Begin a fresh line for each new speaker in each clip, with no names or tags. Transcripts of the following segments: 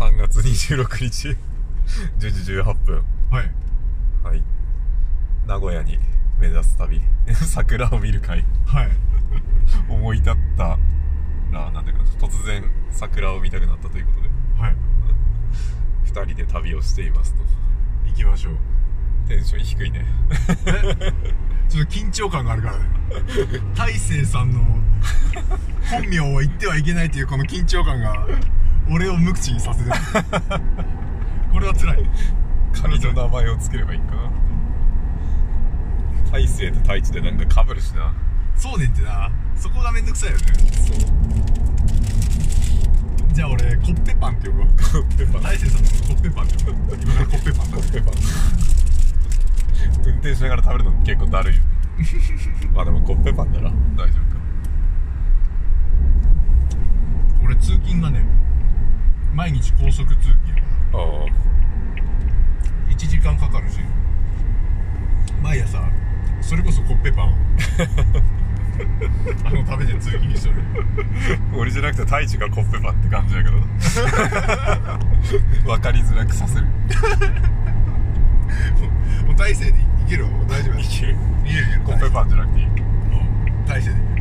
3月26日。10時18分。
はい。
はい。名古屋に目指す旅。桜を見る会。
はい。
思い立ったらなんだかな突然桜を見たくなったということで。
はい。
2人で旅をしていますと。
行きましょう。
テンション低いね。
ちょっと緊張感があるからね。大勢さんの本名を言ってはいけないというこの緊張感が俺を無口にさせてる。これは辛い。
仮の名前をつければいいかな。大勢と太一でなんかかぶるしな。
そうねんってな。そこがめんどくさいよね。
そう。
じゃあ俺コッペパンって呼ぶわ。
コッペパン。
大勢さんのコッペパンって呼ぶ今からコッペパンだ。
コッペパン。運転しながら食べるの結構だるいよ。まあでもコッペパンなら大丈夫か。
俺通勤がね毎日高速通勤。
あ
1時間かかるし。毎朝それこそコッペパンを。あの食べて通勤しとる。
あ俺じゃなくて太一がコッペパンって感じだけど。分かりづらくさせる。
もう大勢でいけるわもう大丈夫
いける。
いけるいける
コッペパンじゃなくていい。
うん。大勢でいける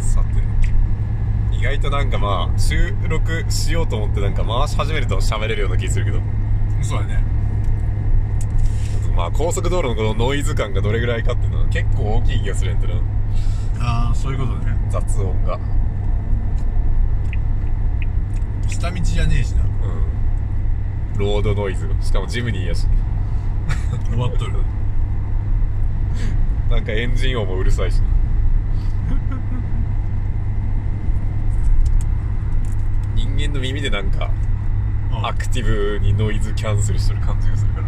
さて意外となんかまあ収録しようと思ってなんか回し始めると喋れるような気するけど。
そうだね。
まあ高速道路のこのノイズ感がどれぐらいかっていうのは結構大きい気がするんやったな。
ああそういうことね。
雑音が。
下道じゃねえしな。
うん。ロードノイズ。しかもジムニーやし。
終わっとる。
なんかエンジン音もうるさいしな人間の耳でなんかアクティブにノイズキャンセルしてる感じがするから。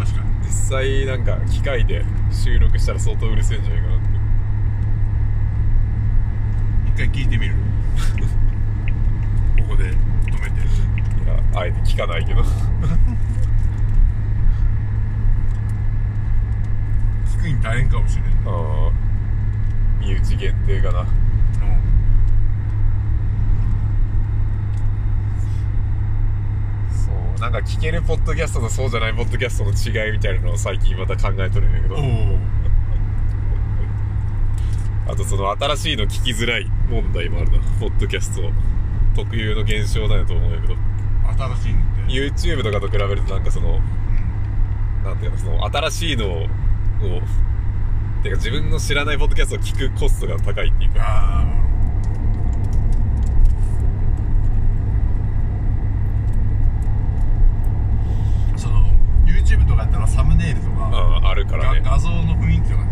確かに。
実際なんか機械で収録したら相当うるせえんじゃないかなって。
一回聞いてみる。ここで止めて。
いやあえて聞かないけど。
聞くに大変かもしれない
ああ身内限定かなそうなんか聞けるポッドキャストとそうじゃないポッドキャストの違いみたいなのを最近また考えとるんだけど。あとその新しいの聞きづらい問題もあるな。ポッドキャスト特有の現象なんやと思うんやけど。
新しいのって
？YouTube とかと比べるとなんかそのなんていうのその新しいのをてか自分の知らないポッドキャストを聞くコストが高いっていうか
ああその YouTube とかやったらサムネイルとか
ああるからね。
が画像の雰囲気とかね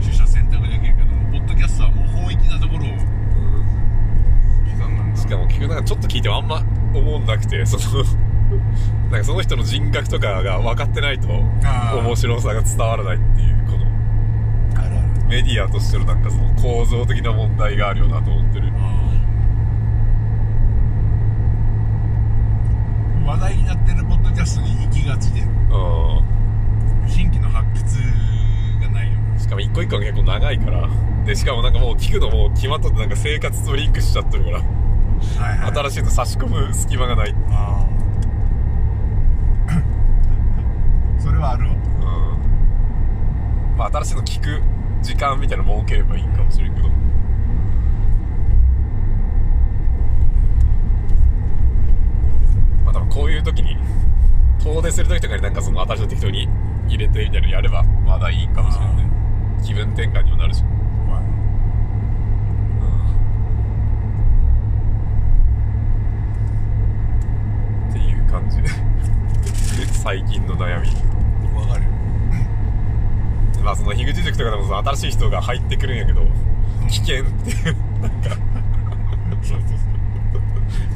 取捨選択できるけどポッドキャストはもう本域なところを
うん。しかも結局なんかちょっと聞いてもあんま思んなくてその なんかその人の人格とかが分かってないと面白さが伝わらないっていうこのメディアとしてのなんかその構造的な問題があるよなと思ってる。
話
1個が結構長いから、で、しかもなんかもう聞くのも決まっとってなんか生活とリンクしちゃってるから、
はいはい、
新しいの差し込む隙間がない。
あ それはあるわ。
うん。まあ新しいの聞く時間みたいなの設ければいいかもしれんけど。まあ多分こういう時に、遠出する時とかになんかその新しいの適当に入れてみたいなのやればまだいいかもしれない。気分転換にもなるし。っていう感じ。で 最近の悩み。
わかる。よ
まあその樋口塾とかでもその新しい人が入ってくるんやけど危険っていう。なんか
そうそう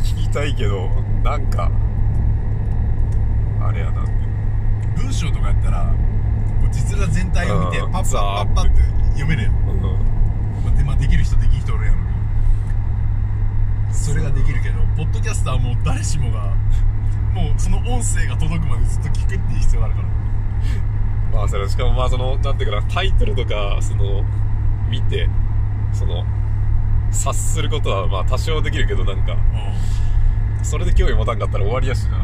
聞きたいけどなんかあれやなって。
文章とかやったら実覧全体を見て
うん。
パッパッパッパって。読めるやん、ま
うん。
あでまあ、できる人できる人おるやろうけどそれができるけどポッドキャスターはもう誰しもがもうその音声が届くまでずっと聞くっていう必要があるから。
まあそれしかもまあそのなんていうかなタイトルとかその見てその察することはまあ多少できるけどなんか。それで興味持たんかったら終わりやしな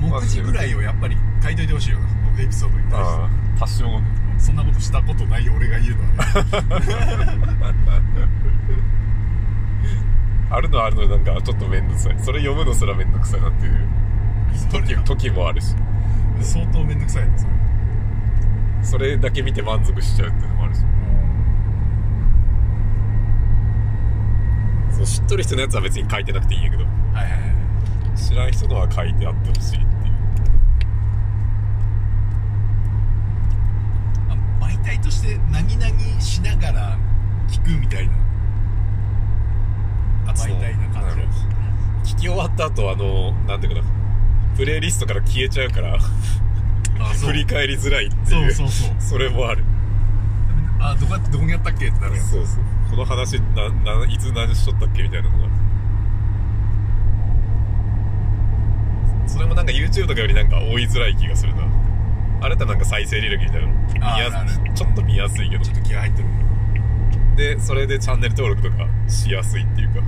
目次ぐらいをやっぱり書いといてほしいよな。エピソードに対して。
ああ多少
そんなことしたことない俺が言うのは。ね
あるのはあるのでなんかちょっと面倒くさい。それ読むのすら面倒くさいなっていう。時時もあるし。
相当めんどくさいねそれ。
それだけ見て満足しちゃうっていうのもあるし。そう知っとる人のやつは別に書いてなくていいんやけど。
はいはいはい。
知らん人のは書いてあってほしいっていう
あ媒体として何々しながら聞くみたいな。あ媒体な感
そうなるほど。聞き終わった後あのなんていうかな。プレイリストから消えちゃうから振り返りづらいっていう
そうそうそう。
それもある。
あどこやってどこにやったっけってなるやん。
そうそう。この話なないつ何しとったっけみたいなのが。それもなんか YouTube とかよりなんか追いづらい気がするなあれってなんか再生履歴みたいなの？ちょっと見やすいけど。
ちょっと気合入ってる。
でそれでチャンネル登録とかしやすいっていうか。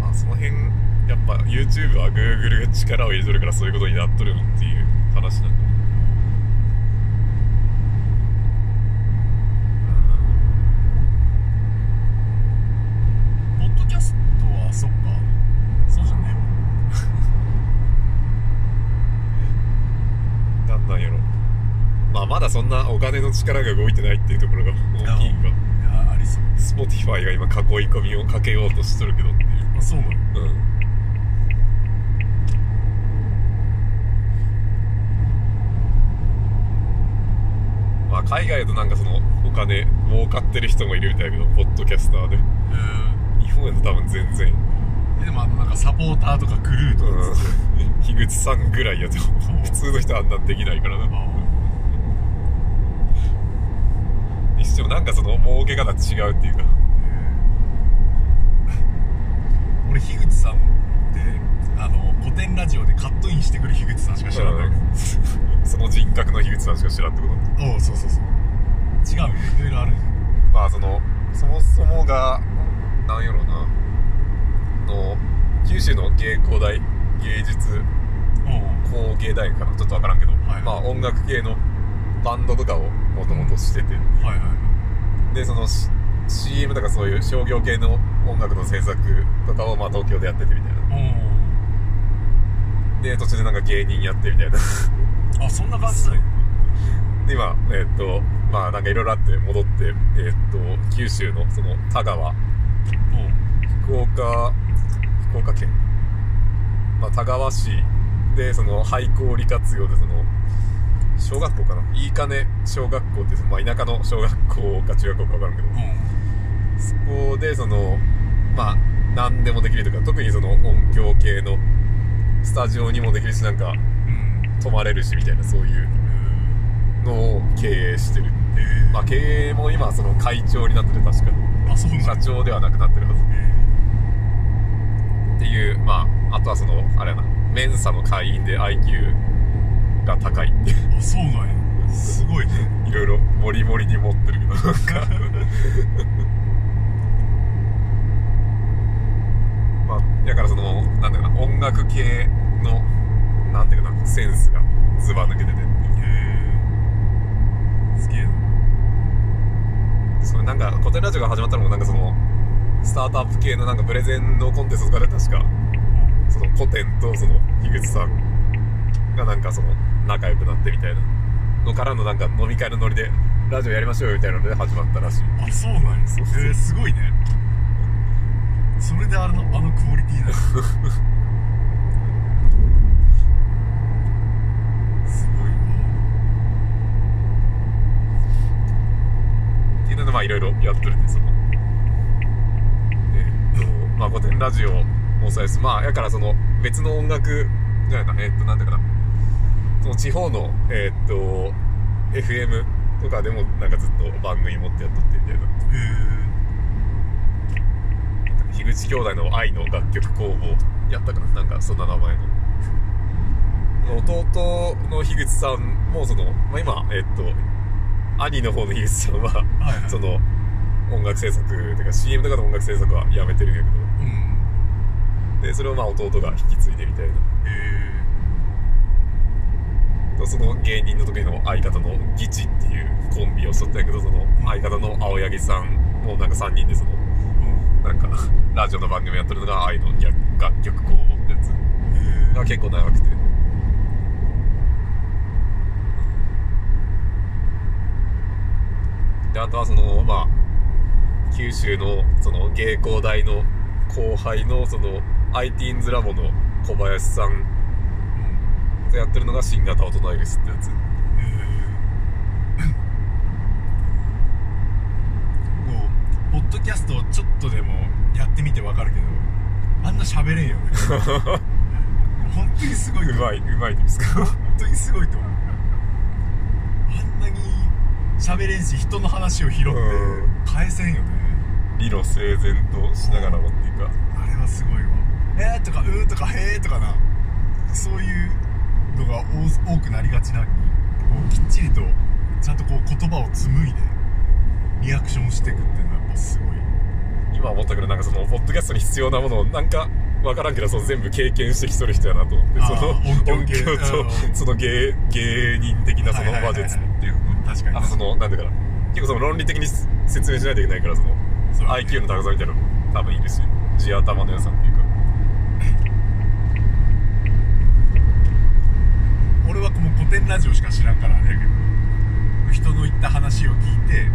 まあその辺やっぱ YouTube は Google が力を入れとるからそういうことになっとるっていう話なんだ。
ポッドキャストはそっかそうじゃね
なんやろ。まあまだそんなお金の力が動いてないっていうところが大きいんか。
いやありそう。
Spotify が今囲い込みをかけようとしとるけどっていう。
あそうなの。
うん。まあ海外だとなんかそのお金儲かってる人もいるみたいだけどポッドキャスターで。日本やと多分全然。
えでもあのなんかサポーターとかクルーとか
うん口さんぐらいやと普通の人はあんなんできないからな。にしてもなんかその儲け方違うっていうか。
俺樋口さんってあの古典ラジオでカットインしてくる樋口さんしか知らない、
その人格の樋口さんしか知らんってこと？
おうそうそうそう。違うよいろいろある。
まあそのそもそもがなんやろうな。の九州の芸工大芸術工芸大学かなちょっとわからんけど、
はい
まあ音楽系のバンドとかをもともとしてて
はいはい
でその CM とかそういう商業系の音楽の制作とかをまあ東京でやっててみたいな。
お
で途中でなんか芸人やってみたいな。
うあそんな感じだよ
で今えーっとまあなんかいろいろあって戻ってえーっと九州のその田川。福岡福岡県、まあ、田川市でその廃校利活用でその小学校かな？いいかね小学校ってその、まあ、田舎の小学校か中学校か分からんけど。そこでそのまあ何でもできるとか特にその音響系のスタジオにもできるしなんか
うん。うん
泊まれるしみたいなそういうのを経営してる
え
まあ経営も今その会長になってる確か。社長ではなくなってるはず。
え
っていうまああとはそのあれやなメンサの会員で IQ が高いって
あそうなんや。すごいね。
いろいろモリモリに持ってるけどなんか。まあだからそのなんだかな音楽系のなんていうかなセンスがずば抜けててっていう。
へえすげえな。
それなんか古典ラジオが始まったのもなんかそのスタートアップ系のなんかプレゼンのコンテストとかで確かその古典とその樋口さんがなんかその仲良くなってみたいなのからのなんか飲み会のノリでラジオやりましょうよみたいなので始まったらしい。
あそうなんや。
そうそう
えー、すごいね。それであのあのクオリティなの すごい
っていうのでまあいろいろやってるんですそのえーっとまあ古典ラジオもそうですまあやからその別の音楽じゃないなえーっとなんだかな。その地方のえーっと FM とかでもなんかずっと番組持ってやっとってみたいな。樋口兄弟の愛の楽曲工房やったかななんかそんな名前の。弟の樋口さんもその、まあ、今えっと兄の方の樋口さんは、その音楽制作ていうか CM とかの音楽制作はやめてるんやけ
うん。
どでそれをまあ弟が引き継いでみたいな。
へ
その芸人の時の相方のギチっていうコンビをしとったんやけどその相方の青柳さんもなんか3人でその
え
なんかラジオの番組やってるのが愛の楽楽曲工房ってやつが結構長くて。であとはそのまあ九州のその芸工大の後輩のその IT インズラボの小林さんがやってるのが新型大人ウイルスってやつ。
えもうポッドキャストをちょっとでもやってみてわかるけどあんな喋れんよね。本当にすごいう
まいうまいですか？
本当にすごいと思う。あんなに喋れんし人の話を拾って
うん。
返せんよね。
理路整然としながらもっていうか。
あれはすごいわえーとかうーとかへーとかな。そういうのが多多くなりがちなのにこうきっちりとちゃんとこう言葉を紡いでリアクションしていくっていうのはやっぱすごい。
今思ったけどなんかそのポッドキャストに必要なものをなんか分からんけどその全部経験してきとる人やなと。思ってその
音響系。
と
うん。
その芸芸人的なその話術っていう。の
確かに
あとそのなんていうかな。結構その論理的に説明しないといけないからその IQ の高さみたいなのも多分いるし地頭の良さっていうか
俺はもう古典ラジオしか知らんからあれやけど人の言った話を聞いて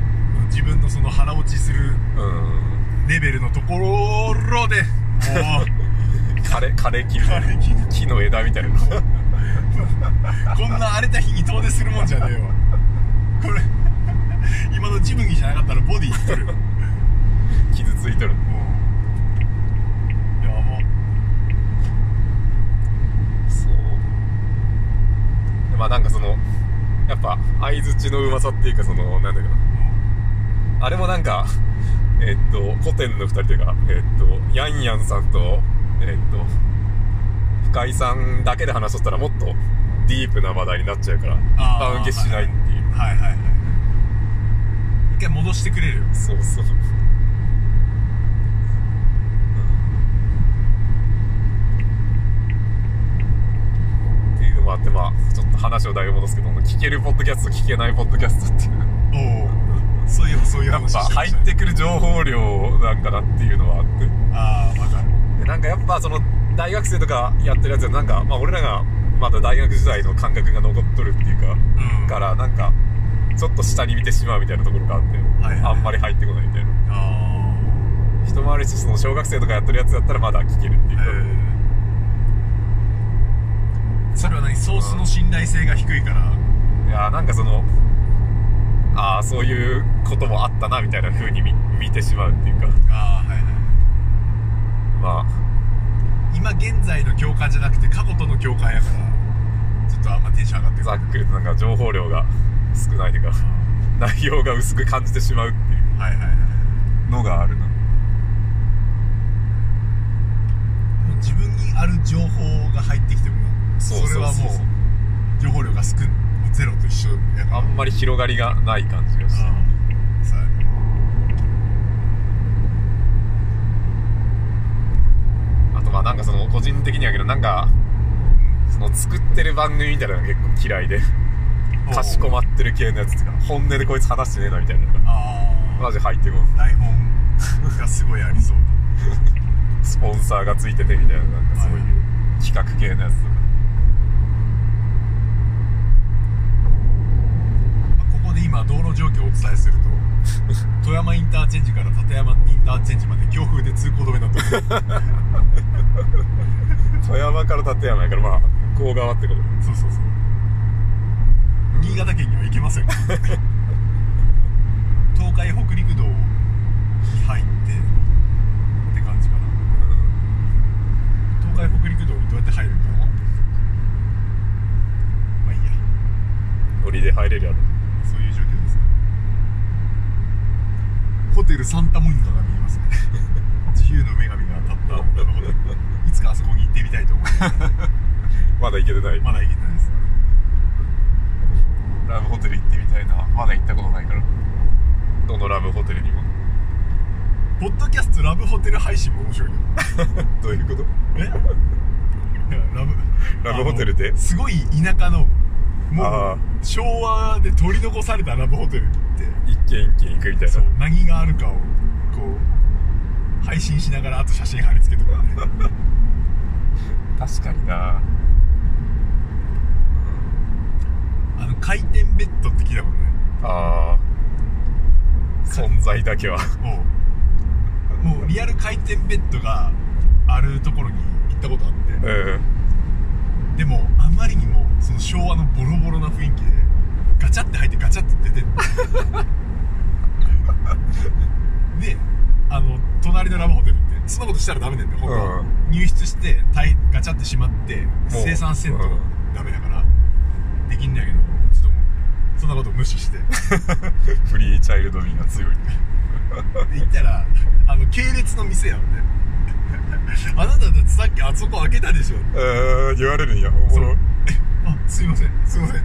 自分のその腹落ちする
うん。
レベルのところで もう
枯れ枯れ木みたいな。
枯れ木
木の枝みたいな。
こんな荒れた日に遠出するもんじゃねえわこれ今のジムギじゃなかったらボディいっとる。
傷ついとる。
うやば
そうまあなんかそのやっぱ相づちのうまさっていうかそのなんだかな。あれもなんかえっと古典の二人というかえっとヤンヤンさんとえっと深井さんだけで話しとったらもっとディープな話題になっちゃうから
あー
番受けしないっていう。
はいはいはい。一回戻してくれるよ。
そうそうっていうのもあってまあちょっと話をだいぶ戻すけど聞けるポッドキャスト聞けないポッドキャストっていう。
おおそういえばそういう
やっぱ入ってくる情報量なんかなっていうのはあって。
ああわかる。
でなんかやっぱその大学生とかやってるやつはなんかまあ俺らがまだ大学時代の感覚が残っとるっていうか
うん。
からなんかちょっと下に見てしまうみたいなところがあって、
はいはい
あんまり入ってこないみたいな。
あ
一回りしてその小学生とかやってるやつだったらまだ聞けるっていう。か、
えそれは何？ソースの信頼性が低いから。
いやーなんかそのああそういうこともあったなみたいな風に見見てしまうっていうか。
ああはいはい
ま
今現在の共感じゃなくて過去との共感やからちょっとあんまテンション上がって
あざ
る
っくりとなんか情報量が少ないというか内容が薄く感じてしまうっていう。
はいはいはい。
のがあるな。
自分にある情報が入ってきてはもう情報量が少ゼロと一緒やから。
あんまり広がりがない感じがして
そうやね。
あとまあなんかその個人的にはけどなんかその作ってる番組みたいなのが結構嫌いで。かしこまってる系のやつとか。本音でこいつ話してねえなみたいなのが。
ああ
マジ入ってこん。
台本がすごいありそう
スポンサーがついててみたいななんかそういう
はい。
企画系のやつとか
まあここで今道路状況をお伝えすると 富山インターチェンジから立山インターチェンジまで強風で通行止めになってる
富山から立山やからまあ向こう側ってこと。
そうそうそう。新潟県には行けません。東海北陸道に入ってって感じかな。東海北陸道にどうやって入るんかな。まあいいや。
ノリで入れるやろ
そういう状況ですねホテルサンタモニカが見えますね。自由の女神が立った女のホテルいつかあそこに行ってみたいと思います。
まだ行けてない。
まだ行けてないです。
ラブホテル行ってみたいな。まだ行ったことないから。どのラブホテルにも。
ポッドキャストラブホテル配信も面白いよ
ど。ういうこと？
え？ラブ
ラブホテルで？
すごい田舎のも
あ
う昭和で取り残されたラブホテルって。
一軒一軒行くみたいな。
そう何があるかをこう配信しながらあと写真貼り付けとかね。
確かにな。
あの回転ベッドって聞いたことない？
あー存在だけは。
もうもうリアル回転ベッドがあるところに行ったことあって。
うん
でもあまりにもその昭和のボロボロな雰囲気でガチャって入ってガチャって出てであの隣のラブホテルってそんなことしたらダメなんだよ本当は、
うん。
入室してガチャってしまって生産せんと
うん。
ダメだからできんだけどちょっともうそんなこと無視して。
フリーチャイルド味が強い。
で行ったらあの系列の店やんねあなただってさっきあそこ開けたでしょ。
えー、言われるんや。おもろ。い
あすいません。すいません。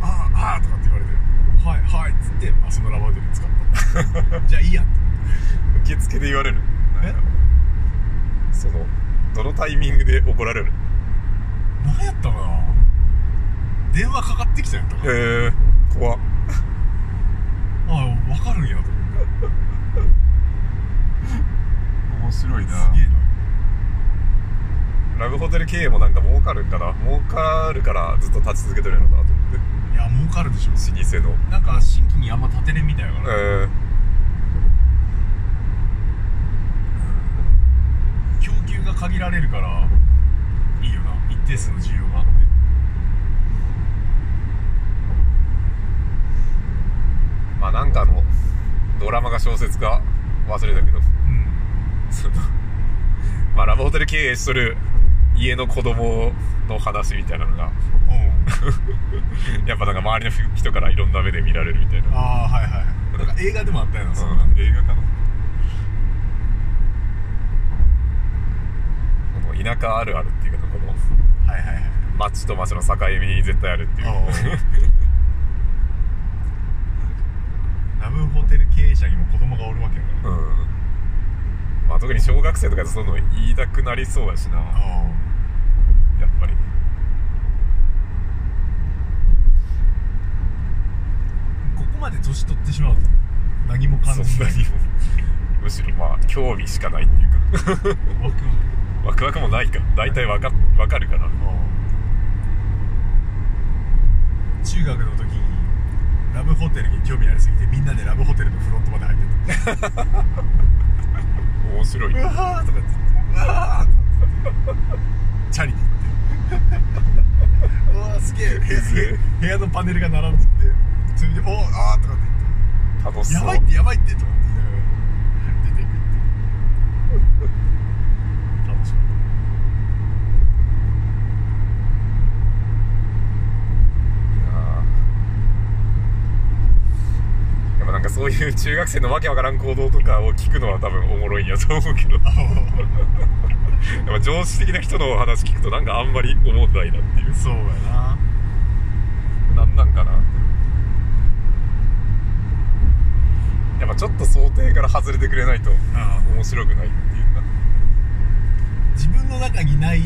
あああーとかって言われて。はいはいっつってあそのラバーデル使った。じゃあいいや。
受付で言われる。
え？
そのどのタイミングで怒られる？
何やったかな。電話かかってきたんやったか
えー、怖っ。
ああ分かるんやと思って
面白い
すげえな。
ラブホテル経営もなんか儲かるんかな。儲かるからずっと立ち続けてるのかなと思って。
いや儲かるでしょ。
老舗の。
なんか新規にあんま立てれんみたいやから、
え
供給が限られるからいいよな。一定数の需要があって。
ー、まあなんかあのドラマが小説か忘れたけど。
うん
そのまあラブホテル経営しとる家の子供の話みたいなのが
うん。
やっぱなんか周りの人からいろんな目で見られるみたいな。
ああはいはい。なんか映画でもあったよなそんな
うん。映画かな。この田舎あるあるっていうかこの
はいはいはい。
町と町の境目に絶対あるっていう。
ラブホテル経営者にも子供がおるわけやから
うんまあ特に小学生とかでそういうの言いたくなりそうやしな。や
あ
っぱり。
ここまで年取ってしまうと何も感じない。
そんなにも。むしろまあ興味しかないっていうか。
ワクワク。
ワクワクもないか。大体わかわかるから。
中学の時にラブホテルに興味ありすぎてみんなでラブホテルのフロントまで入ってた
面白い。う
わーとかって。言ってうわーチャリで行って。うわーすげえ部屋のパネルが並んでてそれで「おーあー」とかって言って「
楽しそう。
やばいってやばいって」とかって言いながら出ていくって楽しかっ
やっぱなんかそういう中学生のわけわからん行動とかを聞くのは多分おもろいんやと思うけど。や
た
っぱ常識的な人の話聞くとなんかあんまり思んないなっていう。
そうやな。
なんなんかなやっぱちょっと想定から外れてくれないと面白くないっていうか。
自分の中にない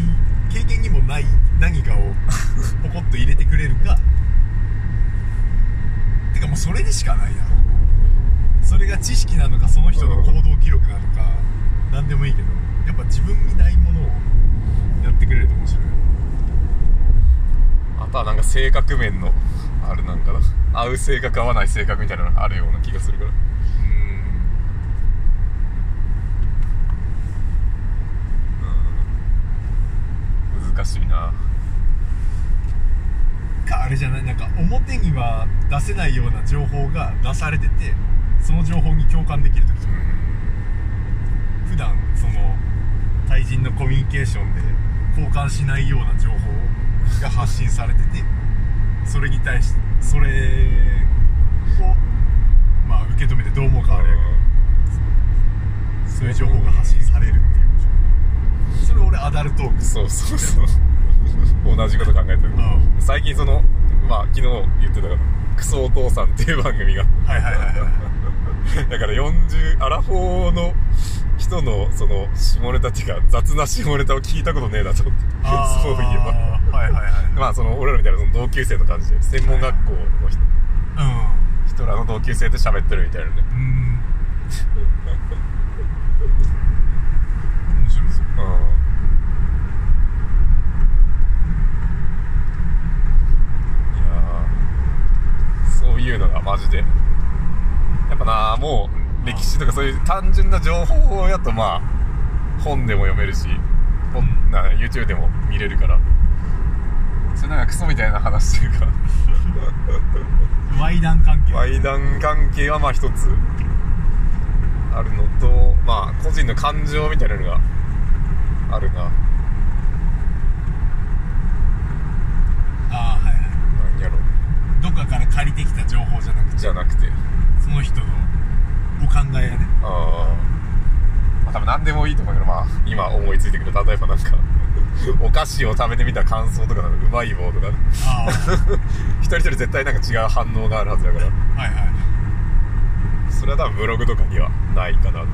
経験にもない何かを ポコッと入れてくれるか。てかもうそれでしかないなそれが知識なのかその人の行動記録なのか何でもいいけどやっぱ自分にないものをやってくれると面白い。
あとはなんか性格面のあるなんかな合う性格合わない性格みたいなのがあるような気がするから。うん。難しいな。
かあれじゃない？なんか表には出せないような情報が出されててその情報に共感できる時とか普段その対人のコミュニケーションで交換しないような情報が発信されててそれに対してそれをまあ受け止めてどう思うかあれやけどそういう情報が発信されるっていう。それれ俺アダルトーク
そうそうそう。同じこと考えてる、
ん。
最近そのまあ昨日言ってたから「クソお父さん」っていう番組が。
はいはいはいはい。
だから40アラフォーの人のその下ネタっていうか雑な下ネタを聞いたことねえなと。思って
あー。
そういえば
はいはい。はい
まあその俺らみたいなその同級生の感じで専門学校の人。人らの同級生で喋ってるみたいなね。
うんうん。面白そう。
うんいやーそういうのがマジで。やっぱなもう歴史とかそういう単純な情報やとまあ本でも読めるし本な YouTube でも見れるから。それなんかクソみたいな話というか。
ワイダン関係。
愛談関係はまあ一つ。あるのとまあ個人の感情みたいなのがあるな。
ああはいはい
何やろ
どっかから借りてきた情報じゃなくて
じゃなくて。
その人のお考えやね。
あー。まあ多分何でもいいと思うけどまあ今思いついてくる。例えばなんか お菓子を食べてみた感想とかなんかうまい棒とか。
ああ
一人一人絶対なんか違う反応があるはずだから。
はいはい。
それは多分ブログとかにはないかな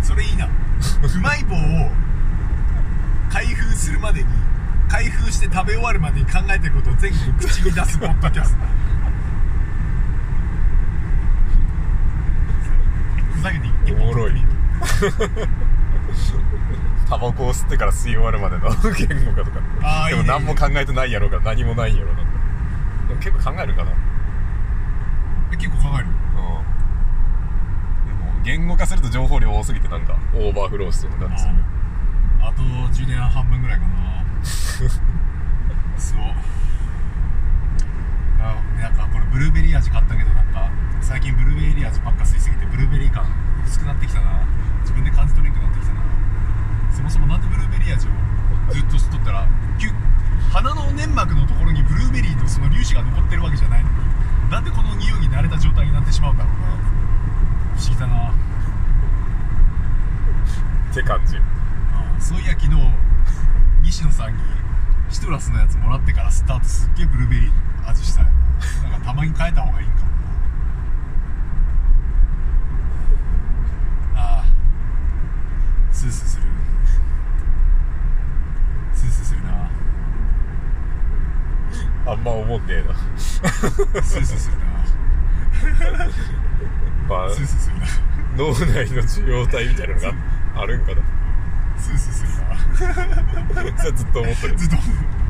それいいな。うまい棒を開封するまでに開封して食べ終わるまでに考えてることを全部口に出すポッドキャスト。ふざけて一
おもろい。タバコを吸ってから吸い終わるまでの言語化とか。でも何も考えてないやろうが何もないやろうなでも結構考えるかな。
え結構考える？
うん。でも言語化すると情報量多すぎてなんかオーバーフローしそうな感じする
あと10年半分ぐらいかな。そう。あなんかこれブルーベリー味買ったけどなんか最近ブルーベリー味ばっか吸いすぎてブルーベリー感薄くなってきたな。自分で感じ取れんくなってきたな。そもそもなんでブルーベリー味をずっと吸っとったら鼻の粘膜のところにブルーベリーとその粒子が残ってるわけじゃないのになんでこの匂いに慣れた状態になってしまうんだろうな。不思議だな。
って感じ。
あそういや昨日西野さんにシトラスのやつもらってからスタートすっげえブルーベリーの味したいな。なんかたまに変えた方がいいんかもなああスースーするスースーするな。
あんま思んねえな
スースーするな。
まあ
スースーするな。
脳内の受容体みたいなのがあるんかな
スースーするな
それはずっと思ってる。
ずっと思ってる